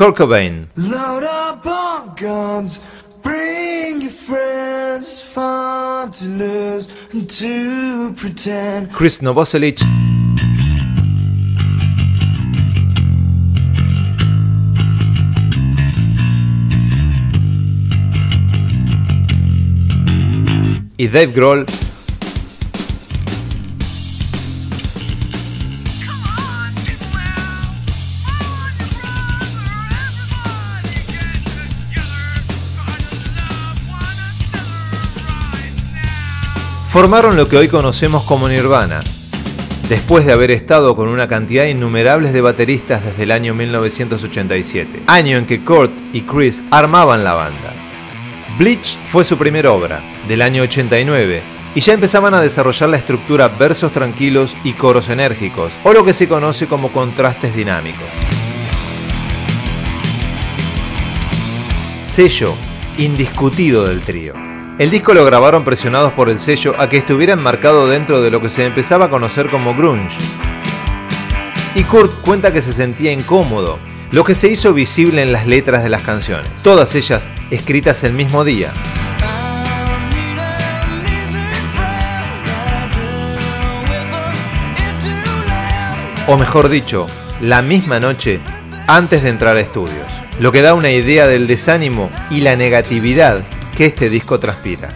Kurt Cobain. Load up on guns. Bring your friends. Fun to lose and to pretend. Chris Novoselic. y Dave Grohl formaron lo que hoy conocemos como Nirvana, después de haber estado con una cantidad innumerable de bateristas desde el año 1987, año en que Kurt y Chris armaban la banda. Bleach fue su primera obra, del año 89, y ya empezaban a desarrollar la estructura versos tranquilos y coros enérgicos, o lo que se conoce como contrastes dinámicos. Sello indiscutido del trío. El disco lo grabaron presionados por el sello a que estuviera enmarcado dentro de lo que se empezaba a conocer como grunge. Y Kurt cuenta que se sentía incómodo, lo que se hizo visible en las letras de las canciones, todas ellas escritas el mismo día. O mejor dicho, la misma noche antes de entrar a estudios, lo que da una idea del desánimo y la negatividad que este disco transpira.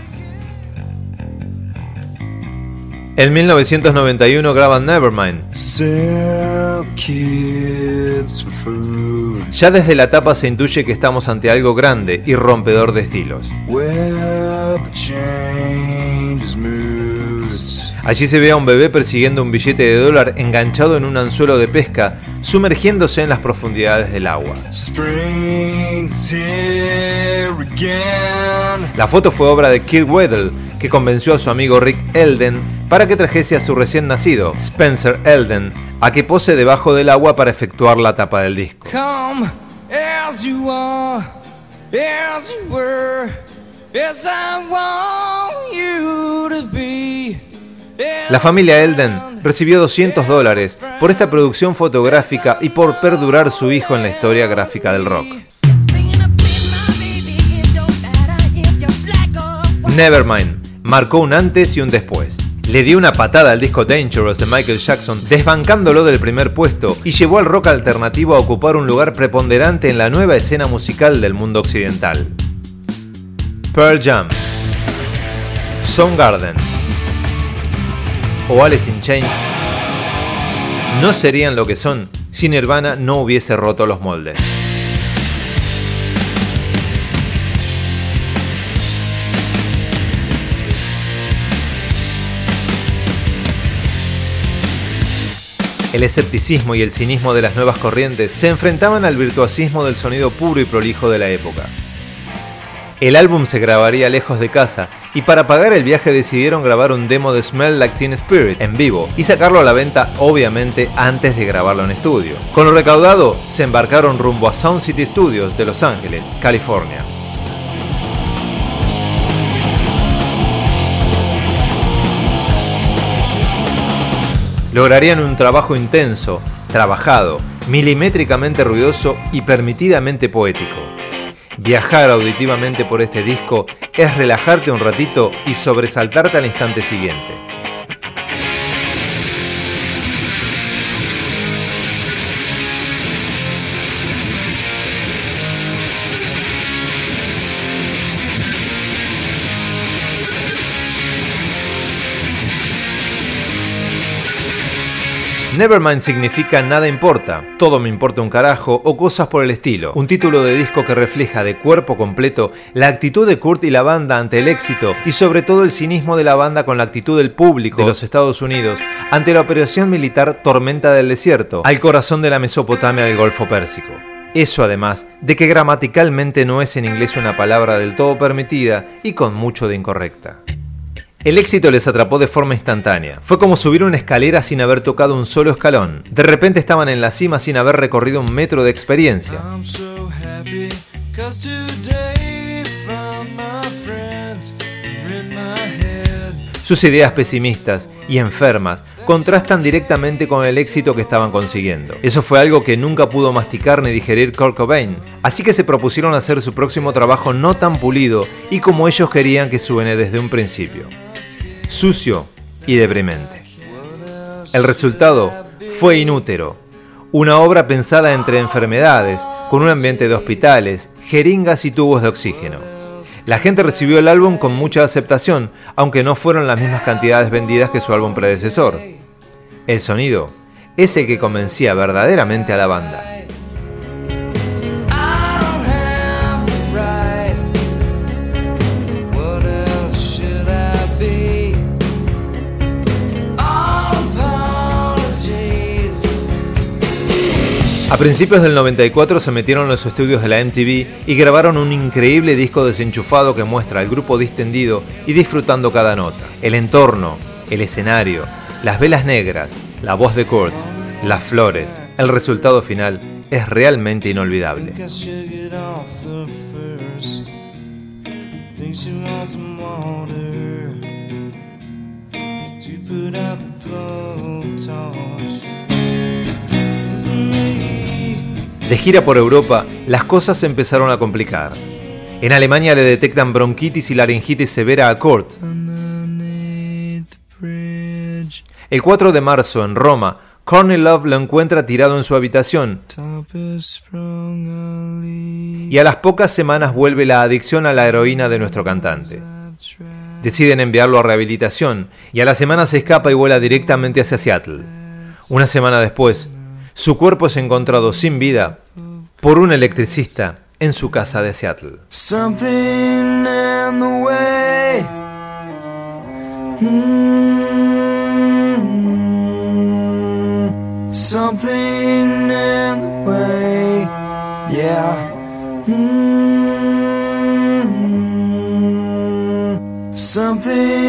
En 1991 graban Nevermind. Ya desde la tapa se intuye que estamos ante algo grande y rompedor de estilos. Allí se ve a un bebé persiguiendo un billete de dólar enganchado en un anzuelo de pesca, sumergiéndose en las profundidades del agua. La foto fue obra de Kirk Weddle, que convenció a su amigo Rick Elden para que trajese a su recién nacido, Spencer Elden, a que pose debajo del agua para efectuar la tapa del disco. La familia Elden recibió 200 dólares por esta producción fotográfica y por perdurar su hijo en la historia gráfica del rock. Nevermind marcó un antes y un después. Le dio una patada al disco Dangerous de Michael Jackson, desbancándolo del primer puesto y llevó al rock alternativo a ocupar un lugar preponderante en la nueva escena musical del mundo occidental. Pearl Jam, Soundgarden, o Alice in Chains no serían lo que son si Nirvana no hubiese roto los moldes. El escepticismo y el cinismo de las nuevas corrientes se enfrentaban al virtuosismo del sonido puro y prolijo de la época. El álbum se grabaría lejos de casa y para pagar el viaje decidieron grabar un demo de Smell Like Teen Spirit en vivo y sacarlo a la venta obviamente antes de grabarlo en estudio. Con lo recaudado se embarcaron rumbo a Sound City Studios de Los Ángeles, California. Lograrían un trabajo intenso, trabajado, milimétricamente ruidoso y permitidamente poético. Viajar auditivamente por este disco es relajarte un ratito y sobresaltarte al instante siguiente. Nevermind significa nada importa, todo me importa un carajo o cosas por el estilo. Un título de disco que refleja de cuerpo completo la actitud de Kurt y la banda ante el éxito y sobre todo el cinismo de la banda con la actitud del público de los Estados Unidos ante la operación militar Tormenta del Desierto, al corazón de la Mesopotamia del Golfo Pérsico. Eso además de que gramaticalmente no es en inglés una palabra del todo permitida y con mucho de incorrecta. El éxito les atrapó de forma instantánea. Fue como subir una escalera sin haber tocado un solo escalón. De repente estaban en la cima sin haber recorrido un metro de experiencia. Sus ideas pesimistas y enfermas contrastan directamente con el éxito que estaban consiguiendo. Eso fue algo que nunca pudo masticar ni digerir Kurt Cobain, así que se propusieron hacer su próximo trabajo no tan pulido y como ellos querían que suene desde un principio. Sucio y deprimente. El resultado fue Inútero, una obra pensada entre enfermedades, con un ambiente de hospitales, jeringas y tubos de oxígeno. La gente recibió el álbum con mucha aceptación, aunque no fueron las mismas cantidades vendidas que su álbum predecesor. El sonido es el que convencía verdaderamente a la banda. A principios del 94 se metieron en los estudios de la MTV y grabaron un increíble disco desenchufado que muestra al grupo distendido y disfrutando cada nota. El entorno, el escenario, las velas negras, la voz de Kurt, las flores. El resultado final es realmente inolvidable. De gira por Europa, las cosas se empezaron a complicar. En Alemania le detectan bronquitis y laringitis severa a Kurt. El 4 de marzo, en Roma, Courtney Love lo encuentra tirado en su habitación. Y a las pocas semanas vuelve la adicción a la heroína de nuestro cantante. Deciden enviarlo a rehabilitación y a la semana se escapa y vuela directamente hacia Seattle. Una semana después, su cuerpo es encontrado sin vida por un electricista en su casa de Seattle. Something in the way. Mm. Something in the way. Yeah. Mm. Something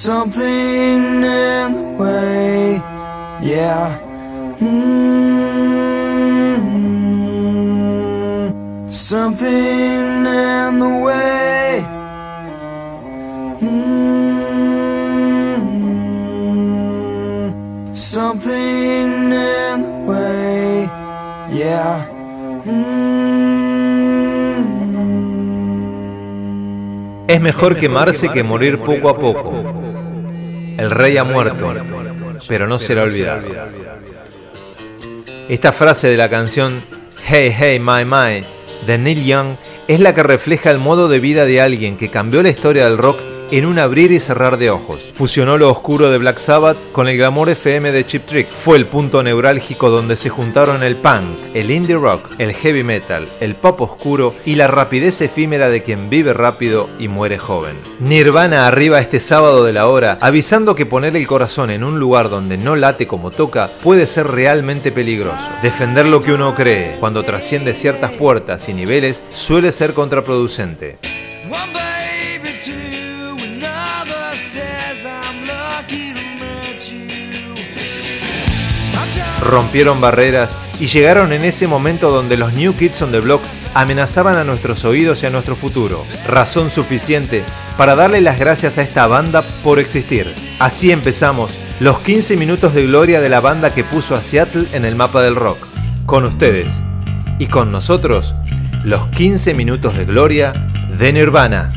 something in the way, yeah. Mm-hmm. Something in the way. Mm-hmm. Something in the way, yeah. Mm-hmm. Es mejor quemarse que morir poco a poco. El rey ha muerto, pero no será olvidado. Esta frase de la canción Hey Hey My My de Neil Young es la que refleja el modo de vida de alguien que cambió la historia del rock en un abrir y cerrar de ojos. Fusionó lo oscuro de Black Sabbath con el glamour FM de Chip Trick. Fue el punto neurálgico donde se juntaron el punk, el indie rock, el heavy metal, el pop oscuro y la rapidez efímera de quien vive rápido y muere joven. Nirvana arriba este sábado de la hora, avisando que poner el corazón en un lugar donde no late como toca puede ser realmente peligroso. Defender lo que uno cree cuando trasciende ciertas puertas y niveles suele ser contraproducente. Rompieron barreras y llegaron en ese momento donde los New Kids on the Block amenazaban a nuestros oídos y a nuestro futuro. Razón suficiente para darle las gracias a esta banda por existir. Así empezamos los 15 minutos de gloria de la banda que puso a Seattle en el mapa del rock. Con ustedes y con nosotros, los 15 minutos de gloria de Nirvana.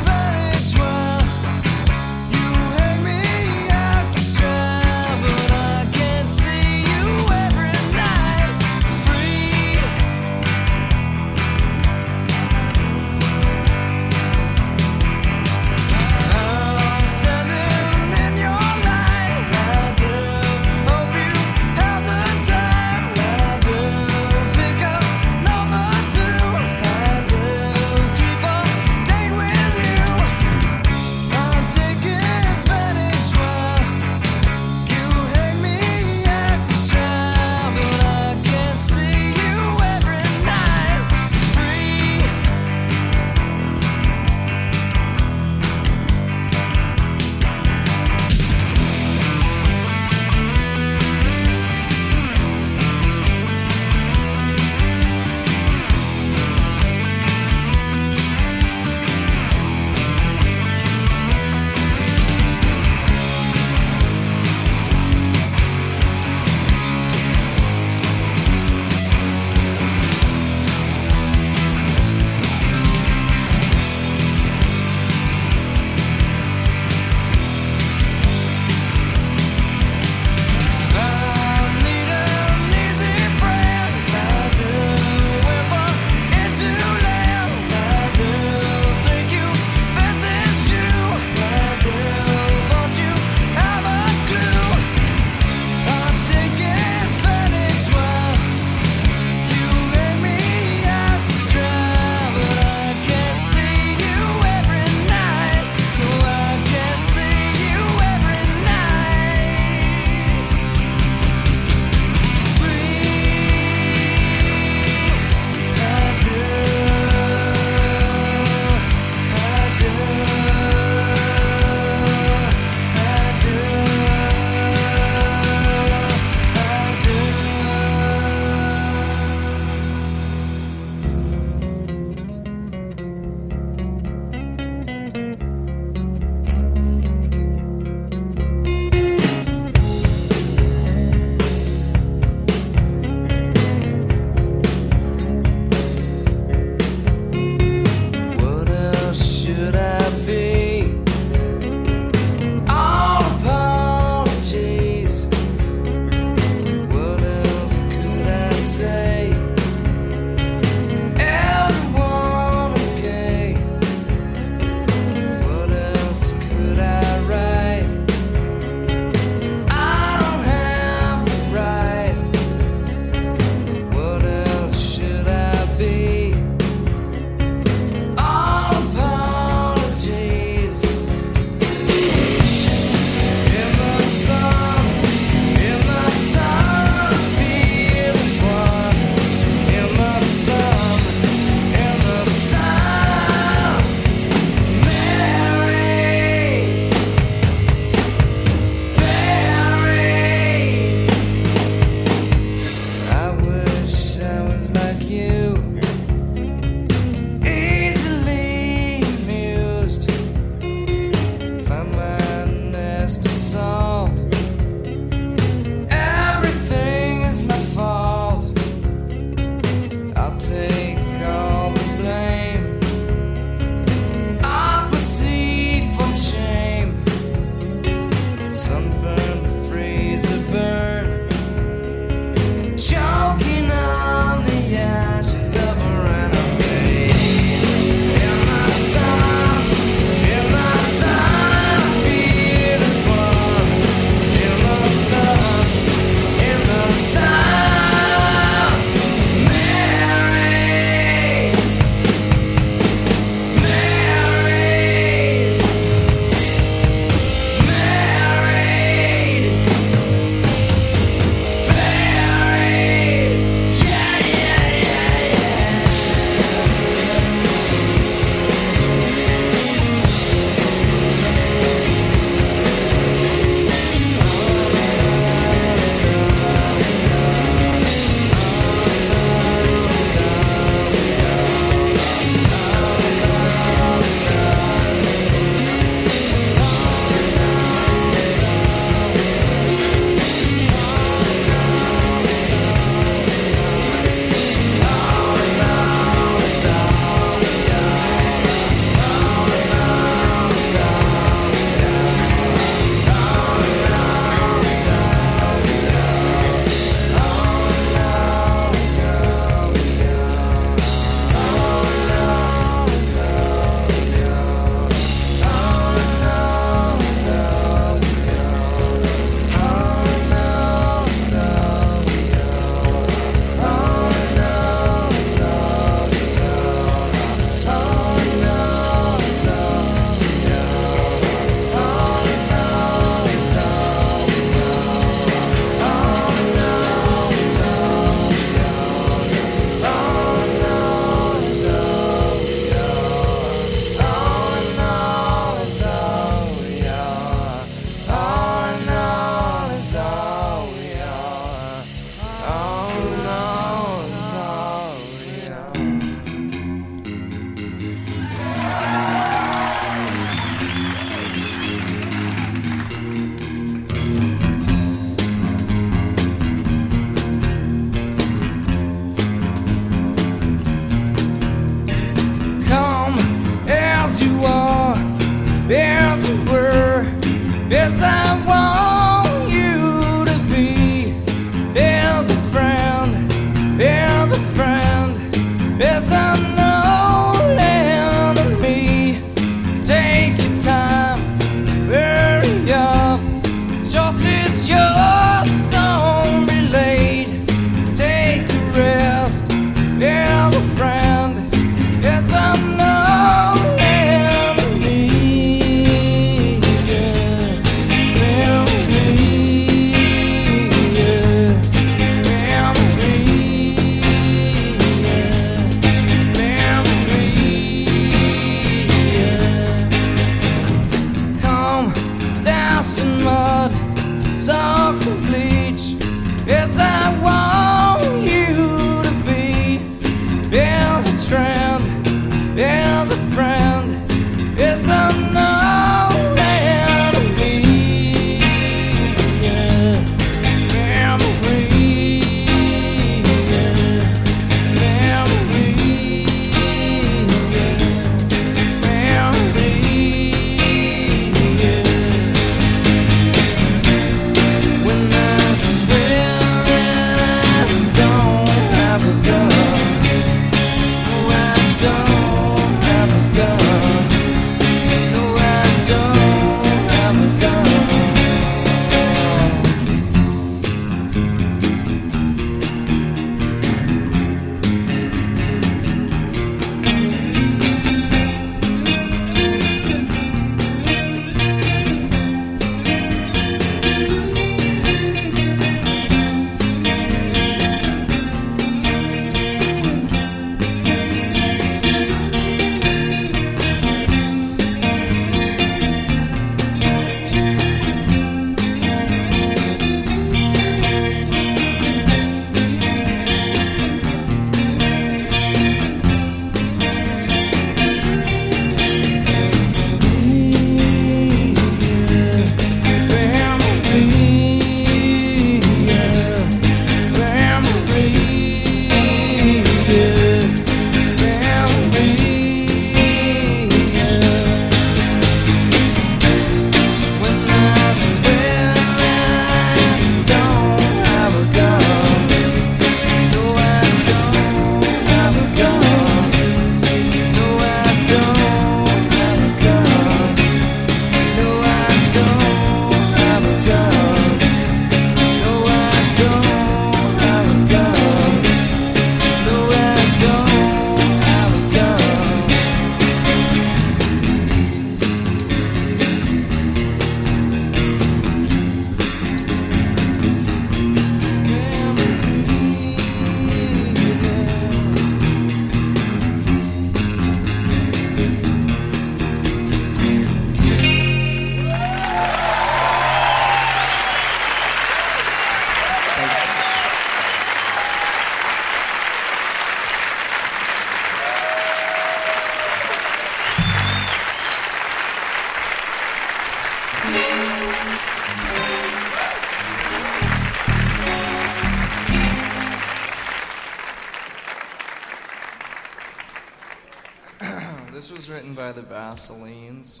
Was written by the Vaselines.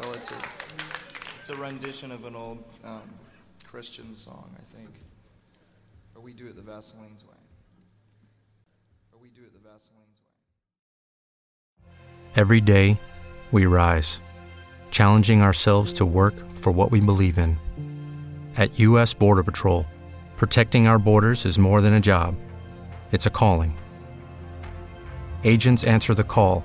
Well, it's a it's a rendition of an old um, Christian song, I think. Or we do it the Vaselines way. Or we do it the Vaselines way. Every day, we rise, challenging ourselves to work for what we believe in. At U.S. Border Patrol, protecting our borders is more than a job, it's a calling. Agents answer the call,